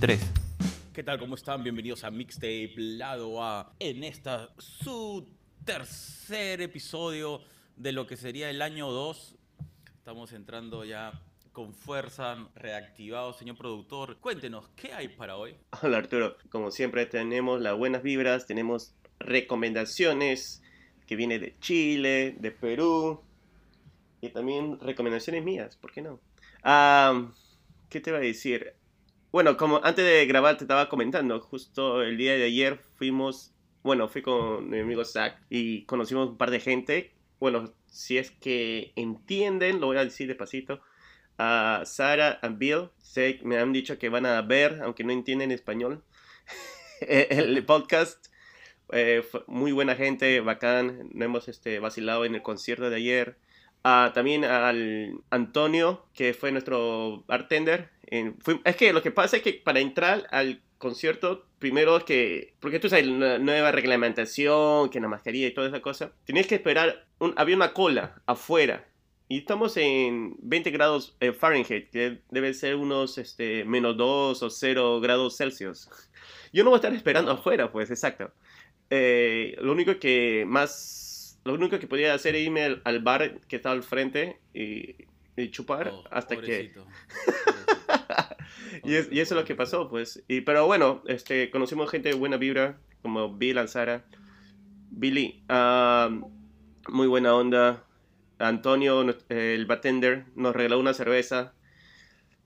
3. ¿Qué tal? ¿Cómo están? Bienvenidos a Mixtape Lado A. En esta su tercer episodio de lo que sería el año 2. Estamos entrando ya con fuerza, reactivados, señor productor. Cuéntenos, ¿qué hay para hoy? Hola Arturo, como siempre tenemos las buenas vibras, tenemos recomendaciones que viene de Chile, de Perú y también recomendaciones mías, ¿por qué no? Ah, ¿Qué te va a decir? Bueno, como antes de grabar te estaba comentando, justo el día de ayer fuimos, bueno, fui con mi amigo Zach y conocimos un par de gente. Bueno, si es que entienden, lo voy a decir despacito. A Sara y Bill, sé, me han dicho que van a ver, aunque no entienden español, el podcast. Eh, muy buena gente, bacán. Nos hemos este, vacilado en el concierto de ayer. Ah, también al Antonio, que fue nuestro bartender. Es que lo que pasa es que para entrar al concierto, primero es que, porque tú sabes, la nueva reglamentación, que la mascarilla y toda esa cosa, tenías que esperar, había una cola afuera. Y estamos en 20 grados eh, Fahrenheit, que debe ser unos este, menos 2 o 0 grados Celsius. Yo no voy a estar esperando afuera, pues, exacto. Eh, lo único que más lo único que podía hacer era irme al, bar que estaba al frente y, chupar oh, hasta que... y, eso es lo que pasó, pues. Y, pero bueno, este, conocimos gente de buena vibra, como Bill Lanzara. Billy, muy buena onda. Antonio, el bartender, nos regaló una cerveza.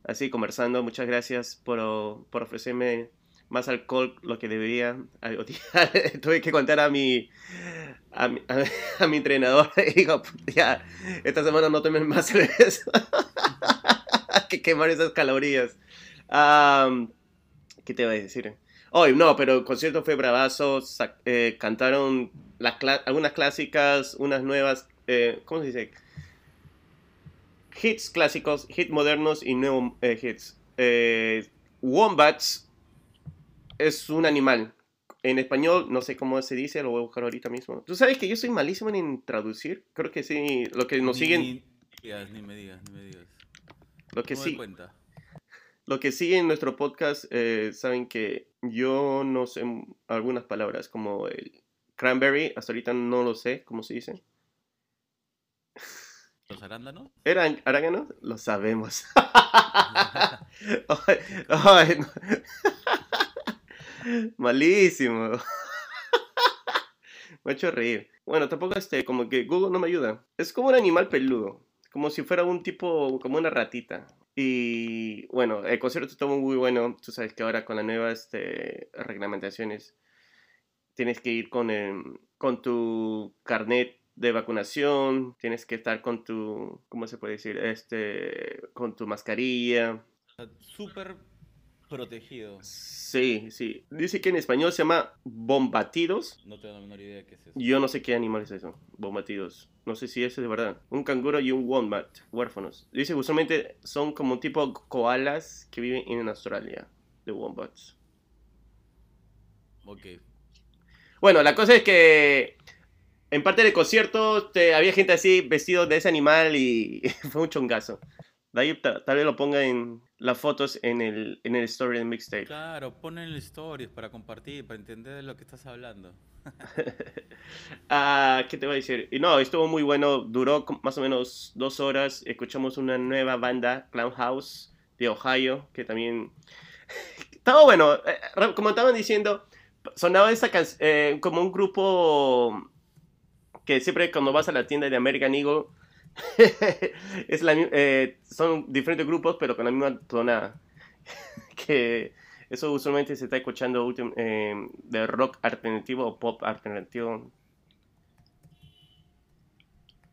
Así conversando, muchas gracias por, por ofrecerme más alcohol lo que debería. Tuve que contar a mi, a mi, a, mi entrenador y digo, ya, esta semana no tomen más cerveza. que quemar esas calorías. ¿Qué te iba a decir? Hoy, no, pero el concierto fue bravazo. Eh, cantaron las algunas clásicas, unas nuevas. Eh, ¿Cómo se dice? Hits clásicos, hits modernos y nuevos eh, hits. Wombats es un animal. En español, no sé cómo se dice, lo voy a buscar ahorita mismo. Tú sabes que yo soy malísimo en traducir. Creo que sí, lo que nos siguen. Ni, ni me digas, ni me digas. Lo que sí. Lo que sigue en nuestro podcast, eh, saben que yo no sé algunas palabras, como el cranberry, hasta ahorita no lo sé cómo se dice. ¿Los arándanos? ¿Eran arándanos? Lo sabemos. Malísimo. me ha hecho reír. Bueno, tampoco este, como que Google no me ayuda. Es como un animal peludo. Como si fuera un tipo, como una ratita. Y bueno, el concierto estuvo muy bueno. Tú sabes que ahora con las nuevas este, reglamentaciones tienes que ir con, con tu carnet de vacunación, tienes que estar con tu, ¿cómo se puede decir? Este, con tu mascarilla. Súper protegido. Sí, sí. Dice que en español se llama bombatidos. No tengo la menor idea de qué es eso. Yo no sé qué animal es eso, bombatidos. No sé si eso es de verdad. Un canguro y un wombat, huérfanos. Dice usualmente son como un tipo koalas que viven en Australia, de wombats. Ok. Bueno, la cosa es que en parte del concierto te, había gente así vestido de ese animal y fue un chongazo. De ahí tal vez lo ponga en las fotos en el, en el story del mixtape. Claro, ponen el stories para compartir, para entender de lo que estás hablando. ah, ¿Qué te voy a decir? Y no, estuvo muy bueno, duró más o menos dos horas. Escuchamos una nueva banda, Clown House, de Ohio, que también... Estaba bueno, eh, como estaban diciendo, sonaba esa canción eh, como un grupo que siempre cuando vas a la tienda de American Eagle es la, eh, son diferentes grupos, pero con la misma tonada. que eso usualmente se está escuchando eh, de rock alternativo o pop alternativo.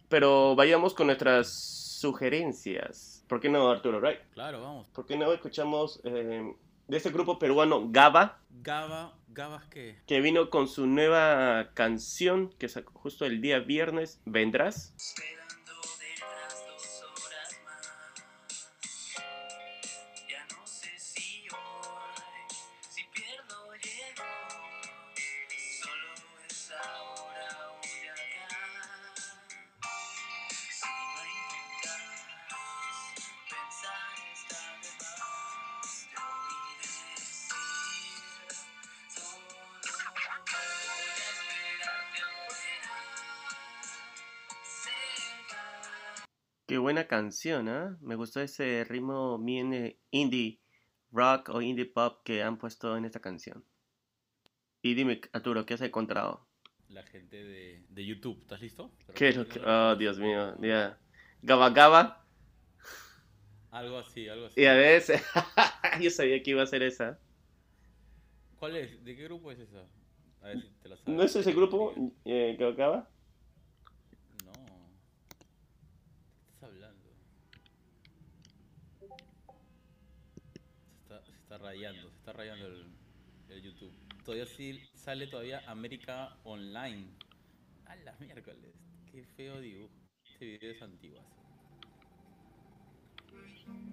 Pero vayamos con nuestras sugerencias. ¿Por qué no, Arturo? Right? Claro, vamos. ¿Por qué no escuchamos eh, de este grupo peruano Gaba? Gaba, ¿Gabas qué? Que vino con su nueva canción que sacó justo el día viernes, Vendrás. Qué buena canción, ¿ah? Me gustó ese ritmo bien eh, indie rock o indie pop que han puesto en esta canción. Y dime, Arturo, ¿qué has encontrado? La gente de, de YouTube, ¿estás listo? ¿Qué es lo que- Oh, Dios mío, ya. Gaba Gaba. Algo así, algo así. Y a veces, yo sabía que iba a ser esa. ¿Cuál es? ¿De qué grupo es esa? A ver si te la sabes. ¿No es ese grupo, eh, Gaba Gaba? No. ¿Qué estás hablando? Se está, se está rayando, se está rayando el, el YouTube. Todavía sí sale todavía América Online. A las miércoles. Qué feo dibujo. Este video es antiguo.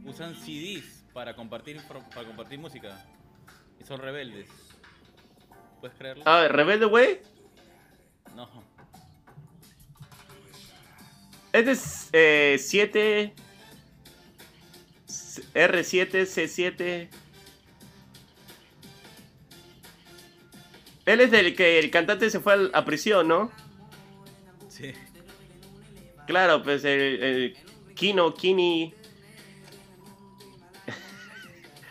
Usan CDs para compartir para compartir música. Y son rebeldes. ¿Puedes creerlo? Ah, Rebelde Way. No. Es de eh, 7. R7, C7. Él es del que el cantante se fue al- a prisión, ¿no? Sí. Claro, pues el, el Kino, Kini.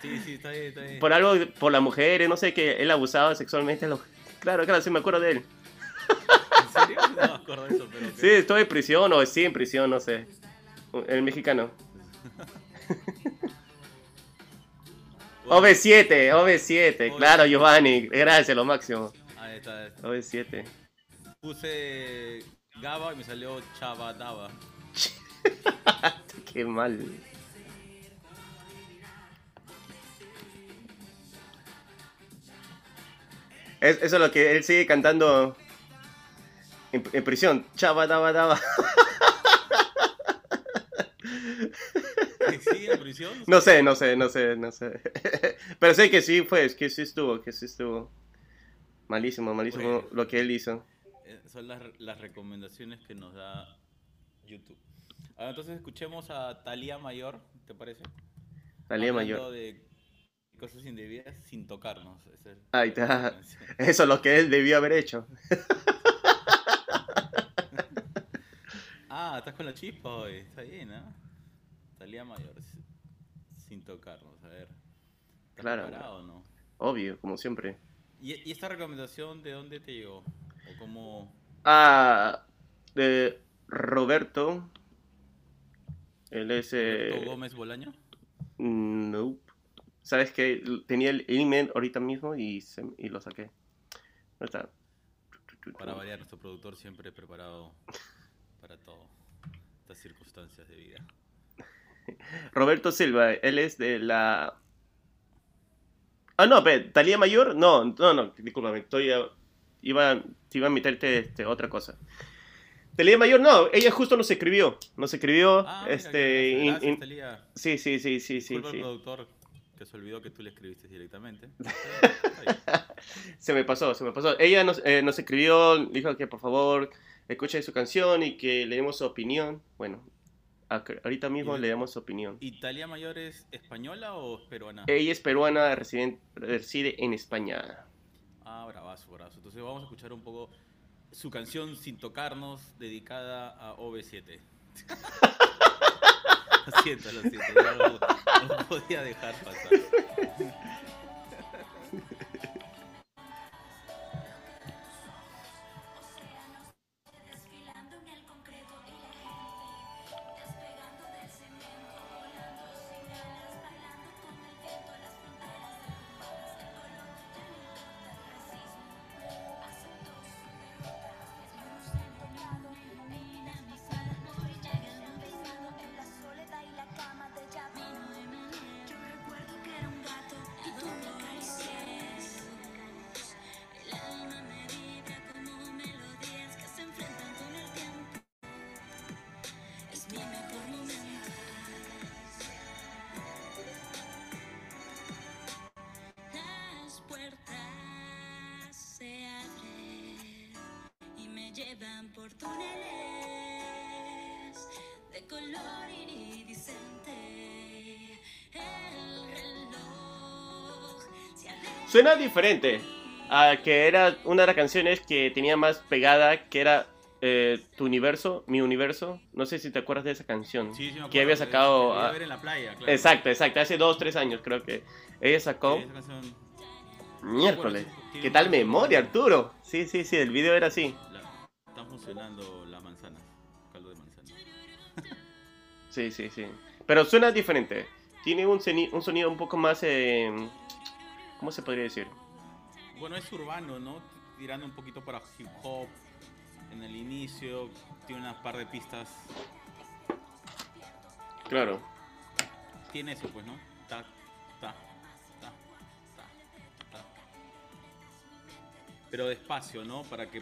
Sí, sí, está bien, está bien. Por algo, por las mujeres, no sé, que él abusaba sexualmente. Claro, claro, sí me acuerdo de él. ¿En serio? No me acuerdo de eso, pero. Sí, estoy en prisión o sí en prisión, no sé. El mexicano. OV7, OV7, claro, Giovanni. Gracias, lo máximo. Ahí está. ahí está. OV7. Puse Gaba y me salió Chava Daba. Qué mal. Es- eso es lo que él sigue cantando en, en prisión. Chava, daba, daba. ¿Sigue en prisión? No sé, no sé, no sé, no sé. Pero sé que sí fue, que sí estuvo, que sí estuvo. Malísimo, malísimo lo que él hizo. Eh, Son las, las recomendaciones que nos da YouTube. Ahora, entonces escuchemos a Talía Mayor, ¿te parece? Talía Hablando Mayor. de cosas indebidas sin tocarnos. Ahí está. Eso es lo que él debió haber hecho. Ah, estás con la chispa hoy. Está bien, ¿ah? Talía Mayor, si- sin tocarnos. A ver. ¿Estás Claro. preparado o no? Obvio, como siempre. ¿Y, y esta recomendación de dónde te llegó? ¿O cómo...? Ah, de Roberto. Él es. eh, ¿Roberto Gómez Bolaño? Nope. ¿Sabes que Tenía el email ahorita mismo y, se- y lo saqué. ¿Dónde está? Para variar, nuestro productor siempre preparado para todo. Estas circunstancias de vida. Roberto Silva, él es de la. Ah, no, pero Talía Mayor, no, no, no, discúlpame, estoy. a- Iba, te iba a meterte este, otra cosa. Talía Mayor, no, ella justo nos escribió, nos escribió, Ah, mira, este, in- gracias, in- Talía. sí, sí, sí, sí, sí, productor que se olvidó que tú le escribiste directamente. Se me pasó, se me pasó. Ella nos, eh, nos escribió, dijo que por favor escuche su canción y que le demos su opinión. Bueno, ahorita mismo le damos su opinión. ¿Y Talía Mayor es española o es peruana? Ella es peruana, reside en España. Ah, bravazo, bravazo. Entonces vamos a escuchar un poco su canción Sin Tocarnos, dedicada a OV7. lo siento, lo siento. No, no podía dejar pasar. Suena diferente a que era una de las canciones que tenía más pegada, que era eh, Tu Universo, Mi Universo. No sé si te acuerdas de esa canción. Sí, sí, me que había sacado. a ver en la playa, claro. exacto, exacto. Hace dos, tres años creo que ella sacó. Sí, canción Miércoles. ¿Qué un- tal memoria, Arturo? Sí, sí, sí, el video era así. la- están funcionando las manzanas, caldo de manzana. Sí, sí, sí. Pero suena diferente. Tiene un, soni- un sonido un poco más. eh, ¿Cómo se podría decir? Bueno, es urbano, ¿no? Tirando un poquito para hip hop en el inicio, tiene unas par de pistas, Claro. tiene eso pues, ¿no? Ta, ta, ta, ta, ta. Pero despacio, ¿no? Para que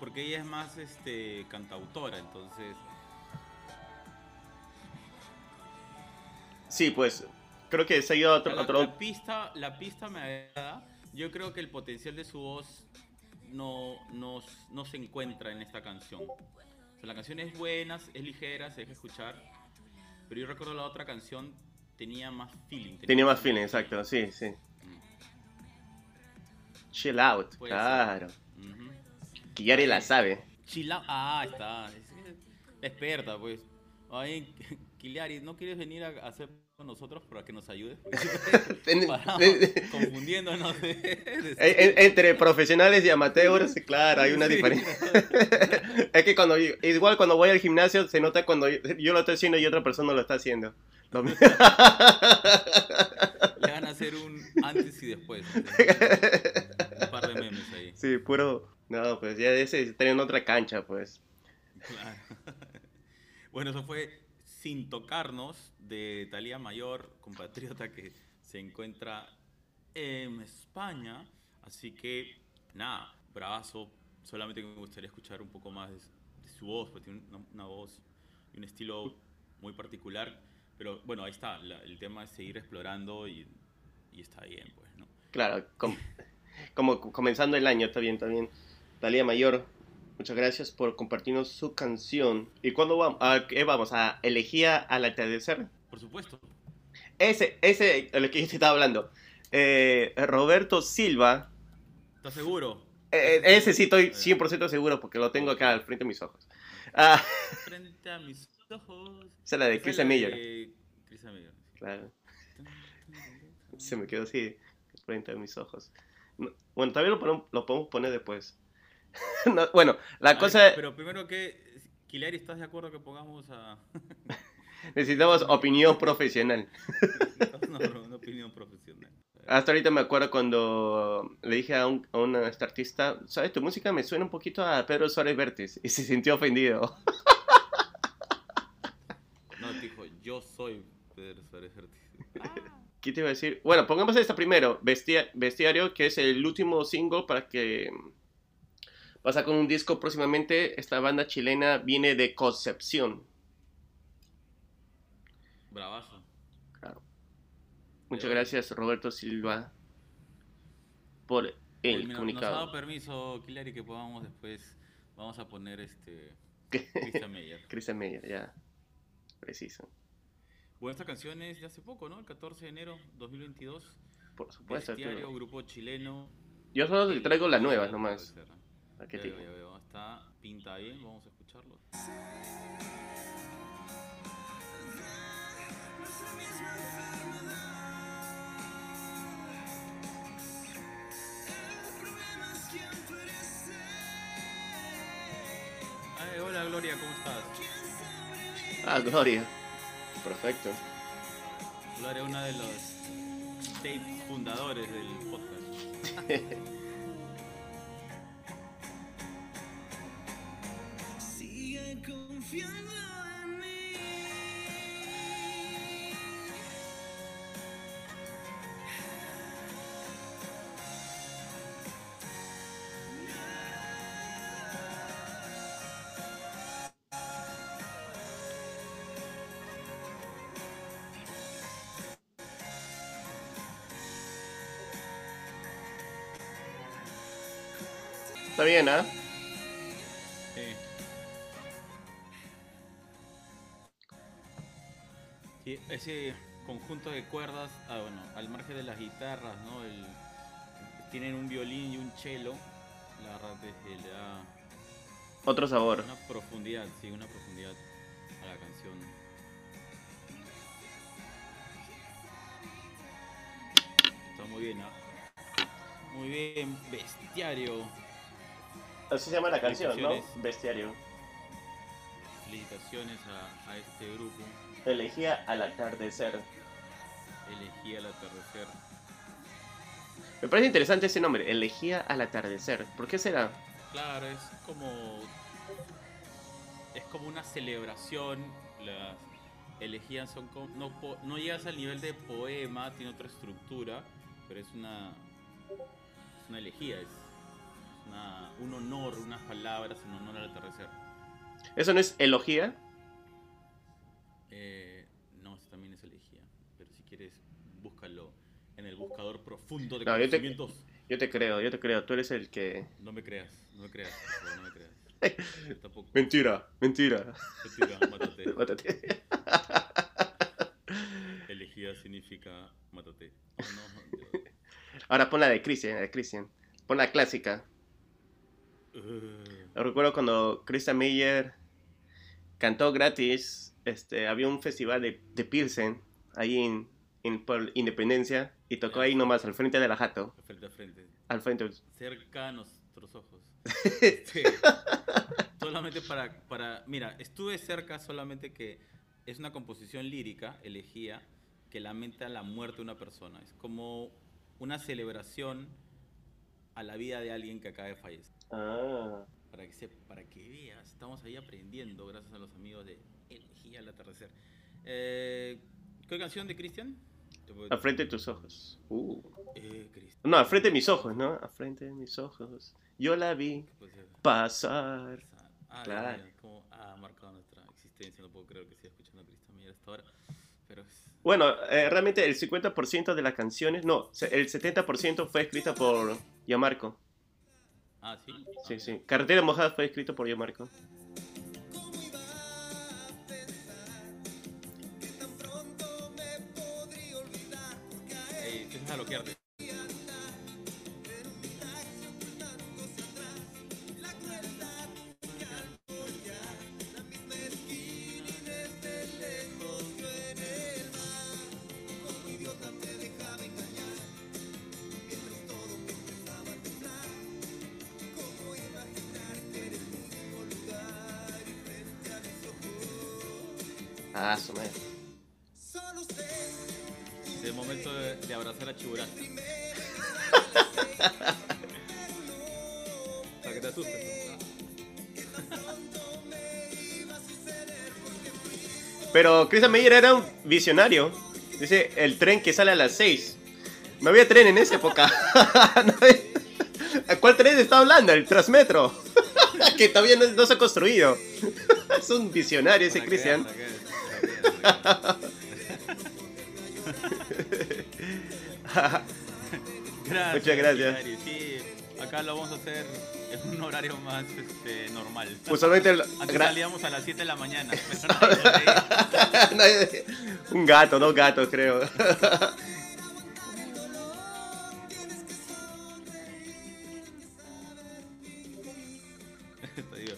porque ella es más este cantautora, entonces Sí, pues. Creo que se ha ido a otro. la, otro- la pista, la pista me agrada. Yo creo que el potencial de su voz no, no, no se encuentra en esta canción. O sea, la canción es buena, es ligera, se deja escuchar. Pero yo recuerdo la otra canción tenía más feeling. Tenía más feeling, exacto. Sí, sí. Mm, Chill out. Puede claro. Que Yari la sabe. Chill out. Ah, está. Es, experta, pues. Ay, Kiliari, ¿no quieres venir a hacer con nosotros para que nos ayudes? Confundiéndonos de- de- en- entre profesionales y amateurs, claro, hay una Sí, diferencia. es que cuando igual cuando voy al gimnasio se nota cuando yo, yo lo estoy haciendo y otra persona lo está haciendo. Lo Le van a hacer un antes y después. Un par de memes ahí. sí, puro. No, pues ya ese está en otra cancha, pues. Claro. Bueno, eso fue Sin Tocarnos de Talía Mayor, compatriota que se encuentra en España. Así que, nada, bravazo. Solamente me gustaría escuchar un poco más de, su voz, porque tiene una, voz y un estilo muy particular. Pero bueno, ahí está. la- el tema es seguir explorando y, está bien, pues, ¿no? Claro, com- como comenzando el año, está bien, está bien. Talía Mayor, muchas gracias por compartirnos su canción. ¿Y cuándo vamos? ¿A qué vamos? ¿A Elegía al atardecer? Por supuesto. Ese, ese, el que yo te estaba hablando. Eh, Roberto Silva, ¿Estás seguro? eh, ese sí estoy 100% seguro porque lo tengo acá al frente de mis ojos. Ah, Frente a mis ojos. esa es la de Chris es Miller. de. Claro, se me quedó así frente a mis ojos. No, bueno, también lo, lo podemos poner después. No, bueno, la Ay, cosa Pero primero que, Kilari, ¿estás de acuerdo que pongamos a necesitamos opinión profesional. una, una opinión profesional? Hasta ahorita me acuerdo cuando le dije a, un, a una esta artista, ¿sabes? Tu música me suena un poquito a Pedro Suárez Vértiz. Y se sintió ofendido. No, dijo, yo soy Pedro Suárez. Ah, ¿Qué te iba a decir? Bueno, pongamos esta primero, Bestia- Bestiario, que es el último single para que pasa con un disco próximamente. Esta banda chilena viene de Concepción. bravazo. Claro. Muchas gracias, Roberto Silva, por Oye, el mira, Nos ha dado comunicado. permiso, Kilari, que podamos después, vamos a poner este, Christian Meyer. Christian Meyer, ya. Preciso. Bueno, esta canción es de hace poco, ¿no? El 14 de enero 2022. Por supuesto. Bestiario, grupo chileno. Yo solo te traigo las nuevas nomás. puede ser, ¿no? ¿A qué veo, digo? ya veo. Está pinta bien, vamos a escucharlo. Ay, hola Gloria, ¿cómo estás? Ah, Gloria. Perfecto. Gloria, una de los seis fundadores del podcast. Ese conjunto de cuerdas, ah, bueno, al margen de las guitarras, ¿no? El- tienen un violín y un cello. La verdad es que le da Otro sabor. Una profundidad, sí, una profundidad a la canción. Está muy bien, ¿ah? Muy bien, bestiario. Así se llama la canción, ¿no? Bestiario. Felicitaciones a, a este grupo. Elegía al atardecer. Elegí al atardecer. Me parece interesante ese nombre, Elegía al atardecer. ¿Por qué será? Claro, es como. Es como una celebración. Las elegías son como. No, po- no llegas al nivel de poema, tiene otra estructura, pero es una. Es una elegía, es una- un honor, unas palabras en honor al atardecer. ¿Eso no es elogía? Eh, no, eso también es elegía, pero si quieres, búscalo en el buscador profundo de No, yo te- conocimientos. Yo te creo, yo te creo. Tú eres el que... No me creas, no me creas, no me creas. Tampoco. Mentira, mentira. Mentira, mátate. Mátate. Elegida significa mátate. Oh, no. Ahora pon la de Christian, la de Christian. Pon la clásica. Uh, Recuerdo cuando Christian Meyer cantó gratis, este, había un festival de, de Pilsen ahí en, en por Independencia y tocó ahí nomás al frente de la jato. de frente a frente. Al frente. Cerca a nuestros ojos. Este, solamente para, para. Mira, estuve cerca solamente que es una composición lírica, elegía, que lamenta la muerte de una persona. Es como una celebración a la vida de alguien que acaba de fallecer. Ah. Para que, se, para que veas, estamos ahí aprendiendo gracias a los amigos de Elegía al atardecer. Eh, ¿Qué canción de Cristian? Al frente de tus ojos. Uh. Eh, No, al frente de mis ojos, ¿no? Al frente de mis ojos. Yo la vi pasar. Ah, Claro. Mío, cómo ha marcado nuestra existencia. No puedo creer que siga escuchando a Cristian Miller hasta ahora. Pero es. Bueno, eh, realmente el 50% de las canciones, no, el 70% fue escrita por Yamarco. Ah, sí. Sí, sí. Carretera Mojada fue escrito por Yamarco. Ey, empiezas a bloquearte. Ah, su madre. Es el momento de, de abrazar a Chiburaca. Para que te asustes. Pero Christian Meyer era un visionario. Dice, el tren que sale a las 6. No había tren en esa época. No había- ¿A cuál tren está hablando? El Transmetro. que todavía no, no se ha construido. es un visionario ese Para Gracias. Muchas gracias. Sí, acá lo vamos a hacer en un horario más este, normal. Usualmente... el- Antes gra- salíamos a las 7 de la mañana. pero reía. Nadie- un gato, dos gatos creo. Está divertido.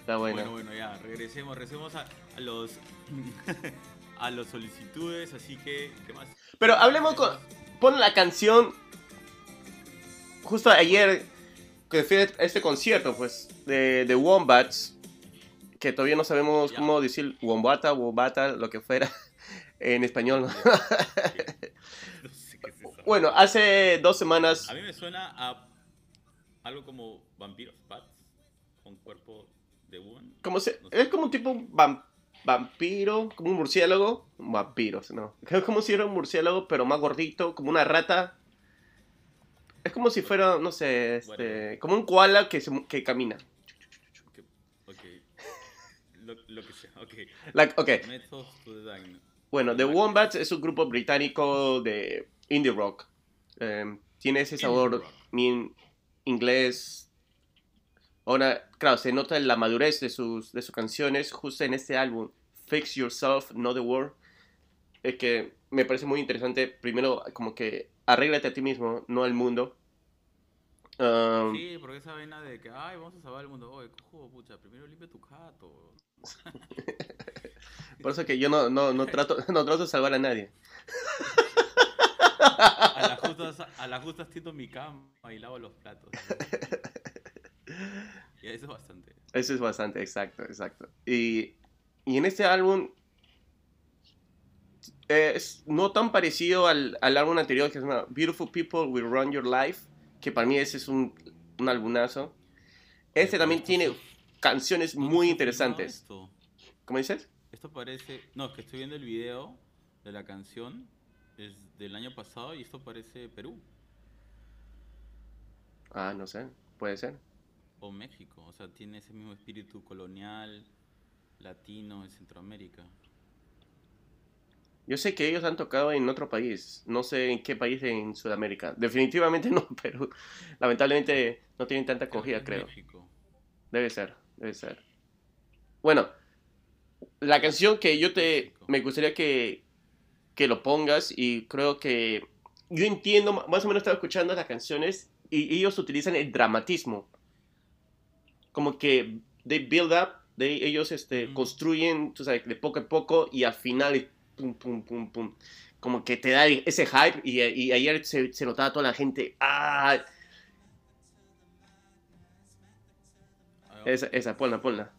Está bueno. Bueno, bueno, ya, regresemos, regresemos a, a los a las solicitudes, así que, ¿qué más? Pero hablemos con... Pon la canción... Justo ayer que fui a este concierto, pues, de, de Wombats, que todavía no sabemos cómo decir Wombata, Wombata, lo que fuera en español. ¿no? No sé qué es eso. bueno, hace dos semanas... A mí me suena a algo como vampiros, bats, con cuerpo de woman. Como se- No sé. es como un tipo vampiro, como un murciélago. Vampiros, no. Es como si era un murciélago, pero más gordito, como una rata. Es como si fuera, no sé, este, Bueno. como un koala que, se que camina. Lo, lo que sea, ok. Bueno, The Wombats es un grupo británico de indie rock. Em, tiene ese sabor inglés. Ahora, claro, se nota la madurez de sus, de sus canciones justo en este álbum, Fix Yourself, Not the World. Es que me parece muy interesante. Primero, como que arréglate a ti mismo, no al mundo. Um, Sí, porque esa vaina de que, ay, vamos a salvar el mundo. Oye, cojo, pucha, primero limpia tu jato. Por eso que yo no, no, no, trato, no trato de salvar a nadie. A las justas, a las justas tiendo mi cama y lavo los platos. Y eso es bastante. Eso es bastante, exacto, exacto. Y, y en este álbum eh, es no tan parecido al, al álbum anterior que se llama Beautiful People Will Run Your Life, que para mí ese es un, un albumazo. Este también tiene canciones ¿Dónde muy interesantes. ¿Cómo dices? Esto parece. No, es que estoy viendo el video de la canción. Es del año pasado y esto parece Perú Ah, no sé, puede ser. o México. O sea, tiene ese mismo espíritu colonial, latino, en Centroamérica. Yo sé que ellos han tocado en otro país, no sé en qué país en Sudamérica. Definitivamente no, pero lamentablemente no tienen tanta acogida, creo. México. Debe ser, debe ser. Bueno, la canción que yo te México. me gustaría que, que lo pongas y creo que yo entiendo, más o menos estaba escuchando las canciones y ellos utilizan el dramatismo. Como que they build up, they- ellos este, construyen, tú sabes, de poco a poco y al final es pum, pum, pum, pum. Como que te da ese hype y, y ayer se, se notaba toda la gente, ah, esa, esa, ponla, ponla.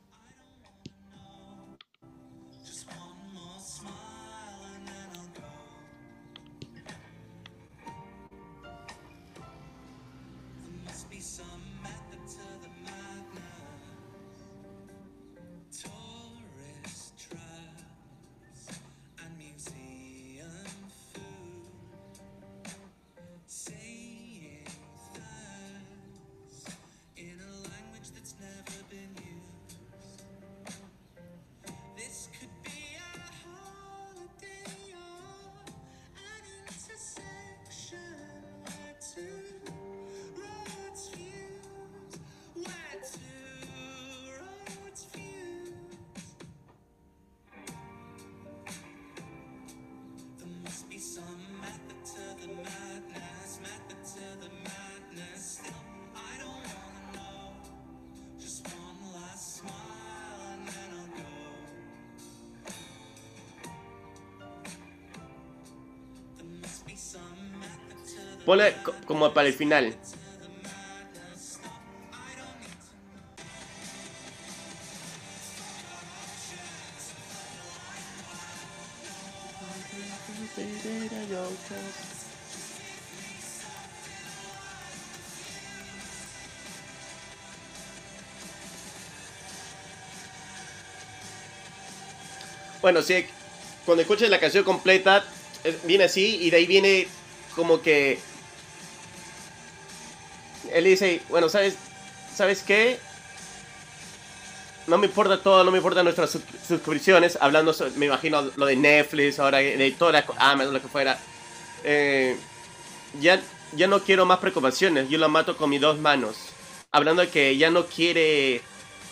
Co- como para el final. Bueno, sí, cuando escuches la canción completa, eh, viene así y de ahí viene como que él dice, bueno, ¿sabes, ¿sabes qué? No me importa todo, no me importan nuestras sus- suscripciones, hablando, me imagino lo de Netflix, ahora de todas las Amazon, lo que fuera. Eh, ya, ya no quiero más preocupaciones, yo la mato con mis dos manos. Hablando de que ya no quiere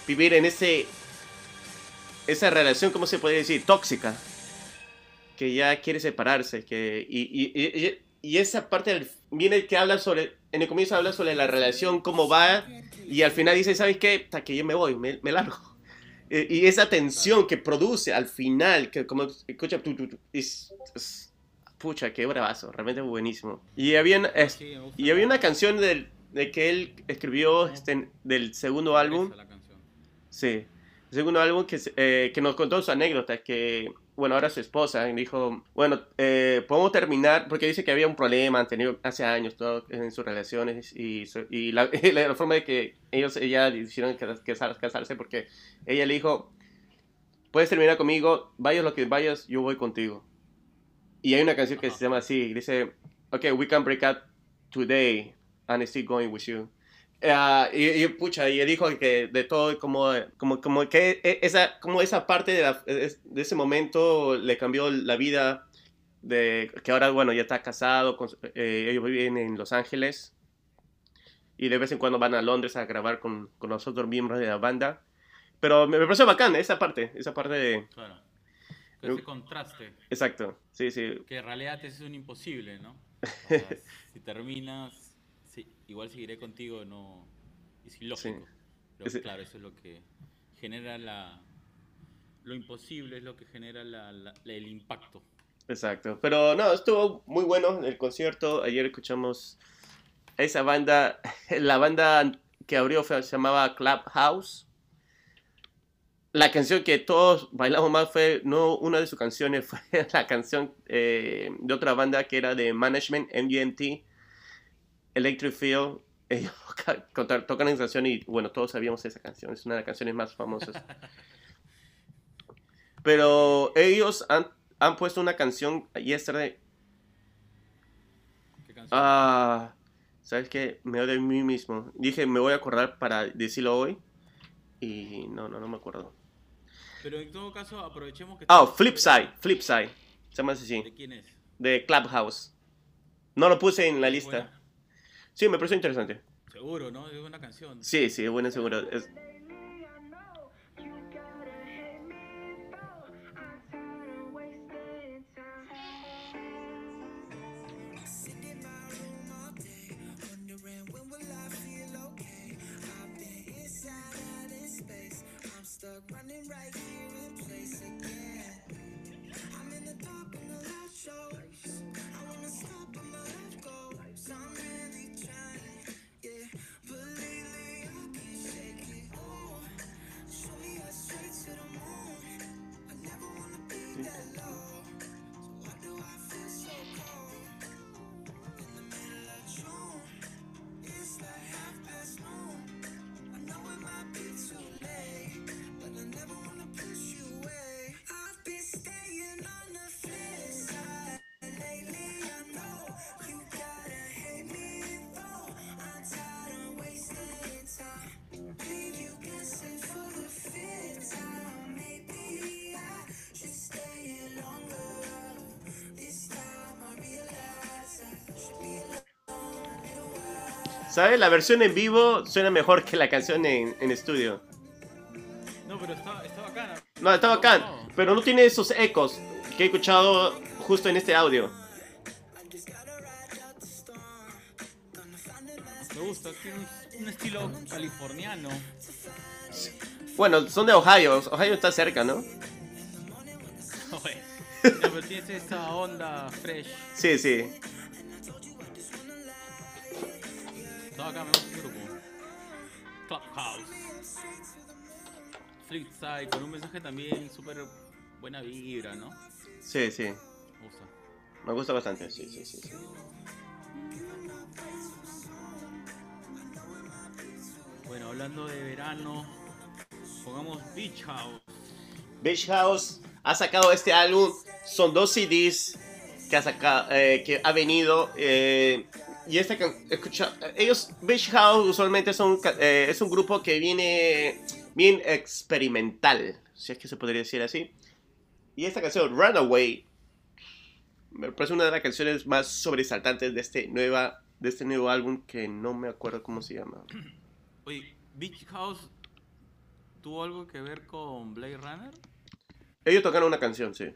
vivir en ese esa relación, ¿cómo se puede decir? Tóxica. Que ya quiere separarse. Que, y- y- y esa parte del- viene que habla sobre, en el comienzo habla sobre la relación, cómo va, y al final dice, ¿sabes qué? Hasta que yo me voy, me, me largo. Eh, Y esa tensión que produce al final, que como escucha, tu, tu, tu, es, es- pucha, qué bravazo, realmente buenísimo. Y había, es- y había una canción del, de que él escribió este, del segundo álbum. Sí. El segundo álbum que, eh, que nos contó su anécdota, que, bueno, ahora su esposa, y dijo, bueno, eh, podemos terminar, porque dice que había un problema, han tenido hace años todo en sus relaciones, y, y la, y la forma de que ellos, ella casar- casarse, porque ella le dijo, puedes terminar conmigo, vayas lo que vayas, yo voy contigo. Y hay una canción que se llama así, dice, ok, we can break up today, and still going with you. Ah, y, y, pucha, y dijo que de todo, como, como, como que e- esa, como esa parte de, la- de ese momento le cambió la vida, de que ahora, bueno, ya está casado, con eh, ellos viven en Los Ángeles, y de vez en cuando van a Londres a grabar con, con los otros miembros de la banda. Pero me, me pareció bacán esa parte, esa parte de... Claro. Ese contraste, Exacto, sí, sí. que en realidad es un imposible, ¿no? O sea, si terminas, Sí, igual seguiré contigo, no. Es ilógico. Pero Ese- claro, eso es lo que genera la. Lo imposible es lo que genera la- la- la- el impacto. Exacto. Pero no, estuvo muy bueno el concierto. Ayer escuchamos esa banda. La banda que abrió fue- se llamaba Clubhouse. La canción que todos bailamos más fue, no una de sus canciones, fue la canción eh, de otra banda que era de Management, MGMT, Electric Feel. Ellos tocan esa canción y bueno, todos sabíamos esa canción, es una de las canciones más famosas. Pero ellos han, han puesto una canción yesterday. ¿Qué canción? Ah, ¿sabes qué? Me odio de mí mismo. Dije, me voy a acordar para decirlo hoy. Y no, no, no me acuerdo. Pero en todo caso, aprovechemos que. Ah, estamos- Flipside, Flipside. Se llama así. ¿De quién es? De Clubhouse. No lo puse en la lista. buena. Sí, me pareció interesante. Seguro, ¿no? Es una canción. Sí, sí, bueno, seguro. Es- Sitting in my room ¿Sabes? La versión en vivo suena mejor que la canción en, en estudio. No, pero está, está bacana. No, está bacán. Pero no tiene esos ecos que he escuchado justo en este audio. Me gusta, tiene un, un estilo californiano. Bueno, son de Ohio. Ohio está cerca, ¿no? Oye, No, pero tienes esa onda fresh. Sí, sí. Flipside, con un mensaje también súper buena vibra, ¿no? Sí, sí. Me gusta. Me gusta bastante. Sí, sí, sí. sí. Bueno, hablando de verano, pongamos Beach House. Beach House ha sacado este álbum. Son dos CDs que ha sacado, eh, que ha venido. eh, y esta escucha, ellos Beach House usualmente son eh, es un grupo que viene bien experimental, si es que se podría decir así. Y esta canción Runaway me parece una de las canciones más sobresaltantes de este nueva de este nuevo álbum que no me acuerdo cómo se llama. Oye, Beach House tuvo algo que ver con Blade Runner? Ellos tocaron una canción, sí.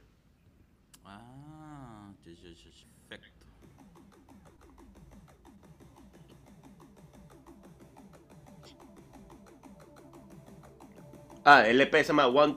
Ah, el EP se llama One,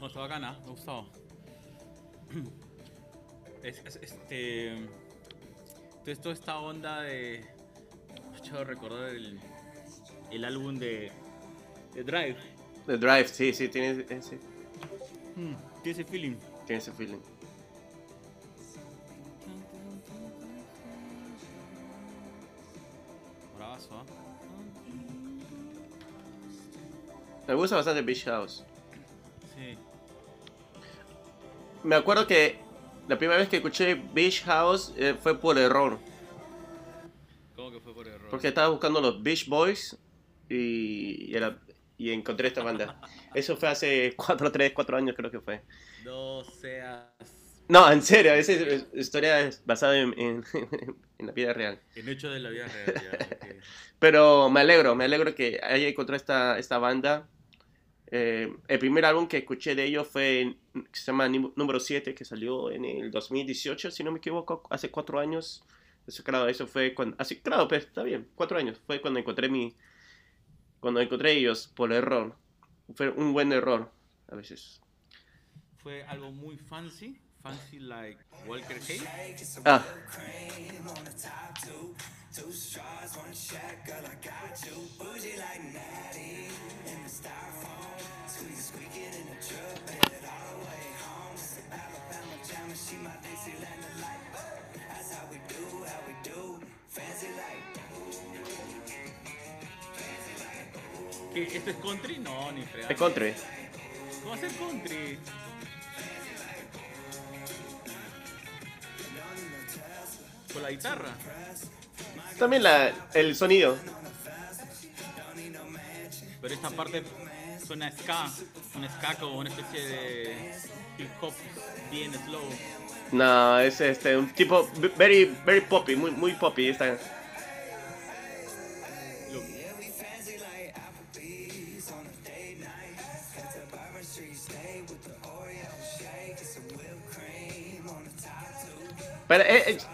No, está bacana, me ha gustado. Es, es, este. Entonces, toda esta onda de. Me recordar el, el álbum de, de Drive. De Drive, sí, sí, tiene ese. Eh, hmm, tiene ese feeling. Tiene ese feeling. Bravazo, ¿eh? Me gusta bastante Beach House. Sí me acuerdo que la primera vez que escuché Beach House eh, fue por error. ¿Cómo que fue por error? Porque estaba buscando los Beach Boys y, y, era, y encontré esta banda. Eso fue hace 4, 3, 4 años creo que fue. No seas... No, en serio, esa es, historia es basada en, en, en, la vida real. En hechos de la vida real. Ya, okay. Pero me alegro, me alegro que haya encontrado esta, esta banda eh, el primer álbum que escuché de ellos fue, que se llama Número 7, que salió en el 2018, si no me equivoco, hace cuatro años. Eso, claro, eso fue cuando, así, claro, pues está bien, cuatro años, fue cuando encontré mi, cuando encontré ellos por error. Fue un buen error, a veces. Fue algo muy fancy, Fancy Like Walker Hayes. Ah. ¿Qué? ¿Esto es country? No, ni fregado. Es country. ¿Cómo hacer country? con la guitarra. También la, el sonido. Pero esta parte suena ska, un ska como una especie de hip hop bien slow. No, es este un tipo very very poppy, muy muy poppy esta. Look. Pero eh, eh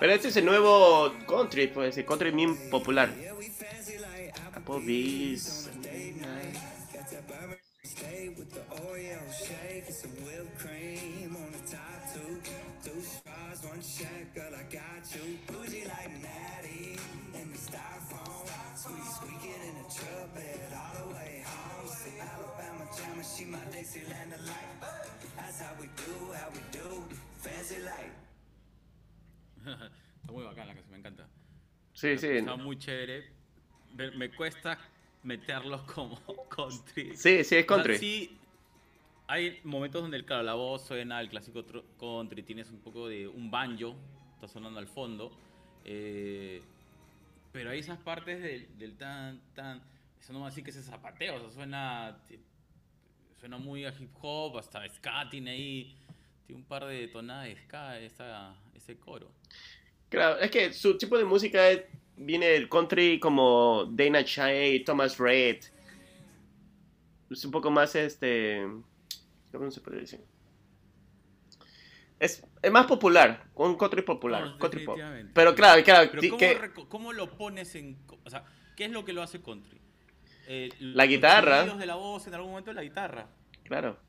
Pero este es el nuevo country, pues el country bien popular. That's how we do, how we do. Fancy Light. está muy bacana la canción, me encanta. Sí, sí. Está muy chévere. Me, cuesta meterlos como country. Sí, sí, es country. Sí, hay momentos donde, claro, la voz suena el clásico country, tienes un poco de un banjo, está sonando al fondo. Eh, pero hay esas partes del, tan, tan, eso no me así que ese zapateo, o sea, suena, suena muy a hip hop, hasta skating ahí tiene un par de tonadas ese coro. Claro, es que su tipo de música viene del country como Dana Shea, Thomas Red. Es un poco más este. ¿Cómo se puede decir? Es, es más popular, un country popular. Country pop. Pero claro, claro. Pero ¿cómo, lo pones en.? O sea, ¿qué es lo que lo hace country? Eh, la guitarra. De la voz en algún momento la guitarra. Claro.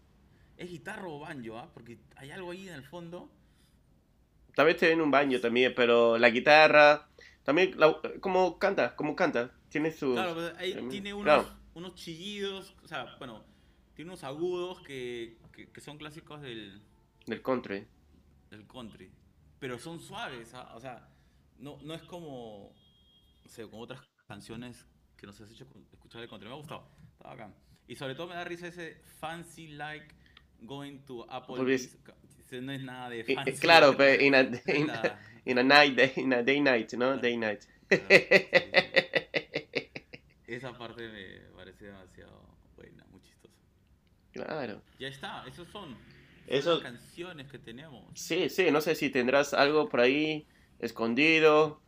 ¿Es guitarra o banjo? ¿ah? Porque hay algo ahí en el fondo. Tal vez te en un banjo también, pero la guitarra. También, la, como canta, como canta. Tiene su. Claro, pero ahí em, tiene unos, unos chillidos, o sea, bueno, tiene unos agudos que, que, que son clásicos del. Del country. Del country. Pero son suaves, ¿ah? o sea, no, no es como. No sé, como otras canciones que nos has hecho escuchar el country. Me ha gustado, estaba acá. Y sobre todo me da risa ese fancy like going to Applebee's. No es nada de. Eh, eh, claro, pero in a, in, a, night, day, in a day night, ¿no? Day night. Esa parte me parece demasiado buena, muy chistosa. Claro. Ya está, esos son, son las canciones que tenemos. Sí, sí, no sé si tendrás algo por ahí escondido.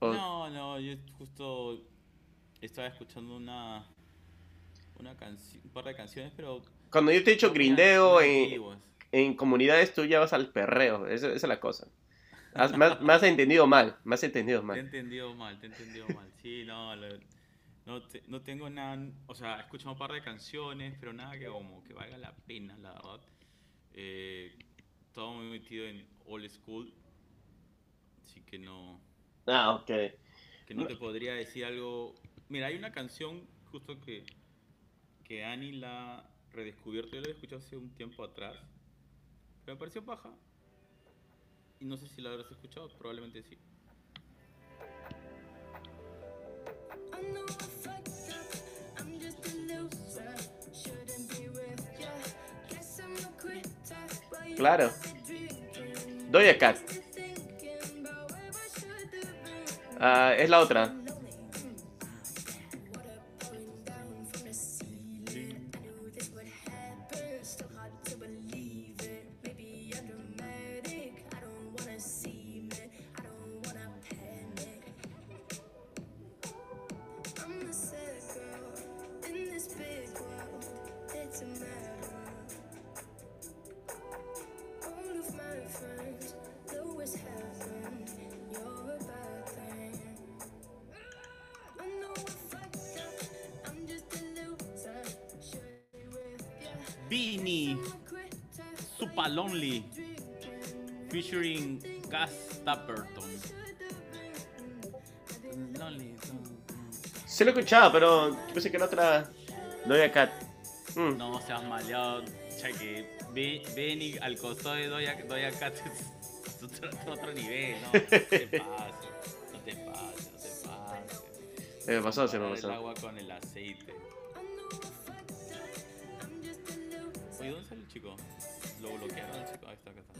No, no, yo justo estaba escuchando una, una canción, un par de canciones, pero cuando yo te he dicho grindeo en, en comunidades, tú ya vas al perreo. Esa, esa es la cosa. Has- me has entendido mal, has entendido Te he mal. entendido mal, te he entendido mal. Sí, no, lo- no, te- no tengo nada, o sea, he escuchado un par de canciones, pero nada que como que valga la pena, la verdad. Eh, todo muy metido en old school, así que no, Ah, ok. que no te podría decir algo. Mira, hay una canción justo que, que Annie la redescubierto, yo la había escuchado hace un tiempo atrás, pero me pareció paja. Y no sé si la habrás escuchado, probablemente sí. I know I fucked up. I'm just Lonely. Sí lo he escuchado, pero yo pensé que era otra Doja Cat. Mm. No seas maleado, cheque. Be- Benny al costado de Doya, Doya Cat es otro, otro nivel, ¿no? No te pases, no te pases, no te pases. Se me pasó, se me Comparar el pasó. agua con el aceite. Oye, ¿dónde sale el chico? Lo bloquearon el chico. Ahí está, acá está.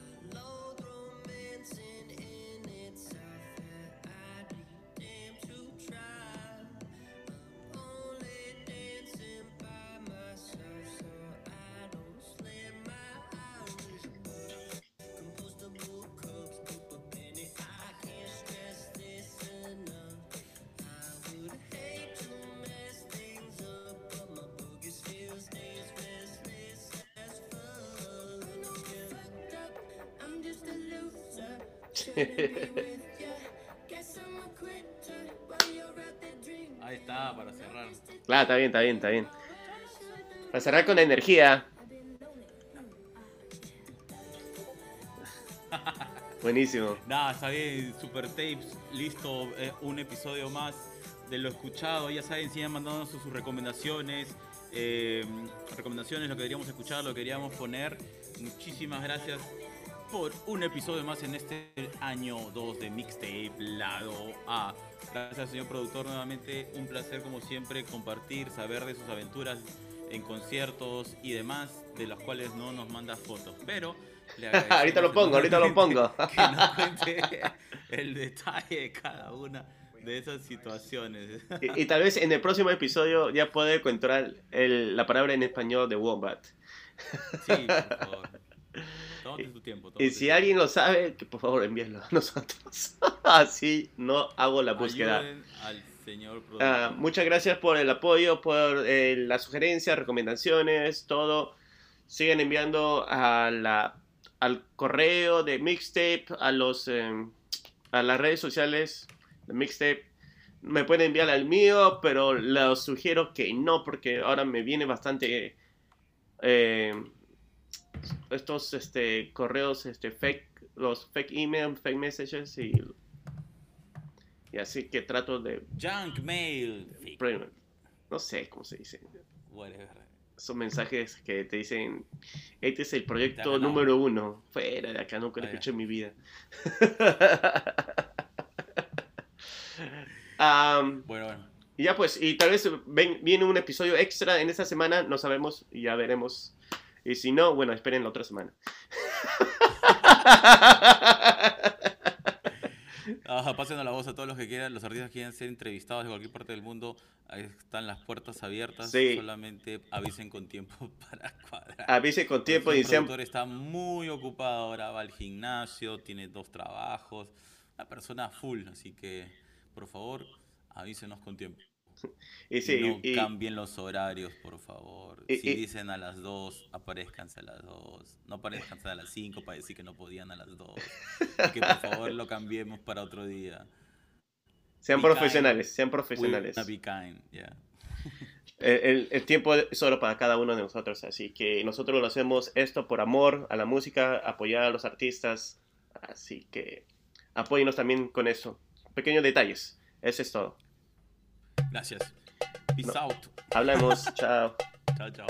Ahí está, para cerrar. Claro, está bien, está bien, está bien. Para cerrar con energía. Buenísimo. Nada, está bien, Super Tapes, listo, eh, un episodio más de lo escuchado. Ya saben, sigan mandándonos sus, sus recomendaciones, eh, recomendaciones, lo que queríamos escuchar, lo que queríamos poner. Muchísimas gracias por un episodio más en este año 2 de Mixtape Lado A. Gracias, señor productor, nuevamente un placer como siempre compartir, saber de sus aventuras en conciertos y demás, de las cuales no nos manda fotos. Pero le ahorita lo pongo, ahorita lo pongo. que nos cuente el detalle de cada una de esas situaciones. Y, y tal vez en el próximo episodio ya puede encontrar el- la palabra en español de Wombat. Sí, por favor. Tómate tu tiempo. Y si alguien lo sabe, que por favor envíenlo a nosotros. Así no hago la búsqueda. Al señor. Ah, muchas gracias por el apoyo, por eh, las sugerencias, recomendaciones, todo. Siguen enviando a la, al correo de Mixtape, a, los, em, a las redes sociales de Mixtape. Me pueden enviar al mío, pero les sugiero que no, porque ahora me viene bastante eh, estos este, correos este, fake, los fake email, fake messages y, y así que trato de Junk mail. Premium. No sé cómo se dice. Whatever. Son mensajes que te dicen, este es el proyecto número uno. Fuera de acá, nunca lo Ah, escuché en mi vida. Bueno, bueno. y ya pues, y tal vez ven- viene un episodio extra en esta semana, no sabemos, y ya veremos. Y si no, bueno, esperen la otra semana. Ah, pásenos la voz a todos los que quieran, los artistas que quieran ser entrevistados de cualquier parte del mundo. Ahí están las puertas abiertas. Sí. Solamente avisen con tiempo para cuadrar. Avise con tiempo el y sean productor está muy ocupado ahora, va al gimnasio, tiene dos trabajos, una persona full, así que por favor avísenos con tiempo. sí, no cambien los horarios, por favor. Si dicen a las 2, aparezcanse a las 2. No aparezcanse a las 5 para decir que no podían a las 2. Y que por favor lo cambiemos para otro día. sean be kind. profesionales, sean We profesionales. be kind, yeah. El, el- el tiempo es solo para cada uno de nosotros, así que nosotros lo hacemos esto por amor a la música, apoyar a los artistas, así que apóyenos también con eso. Pequeños detalles, eso es todo. Gracias. Peace No. out. Hablamos, chao. Chao, chao.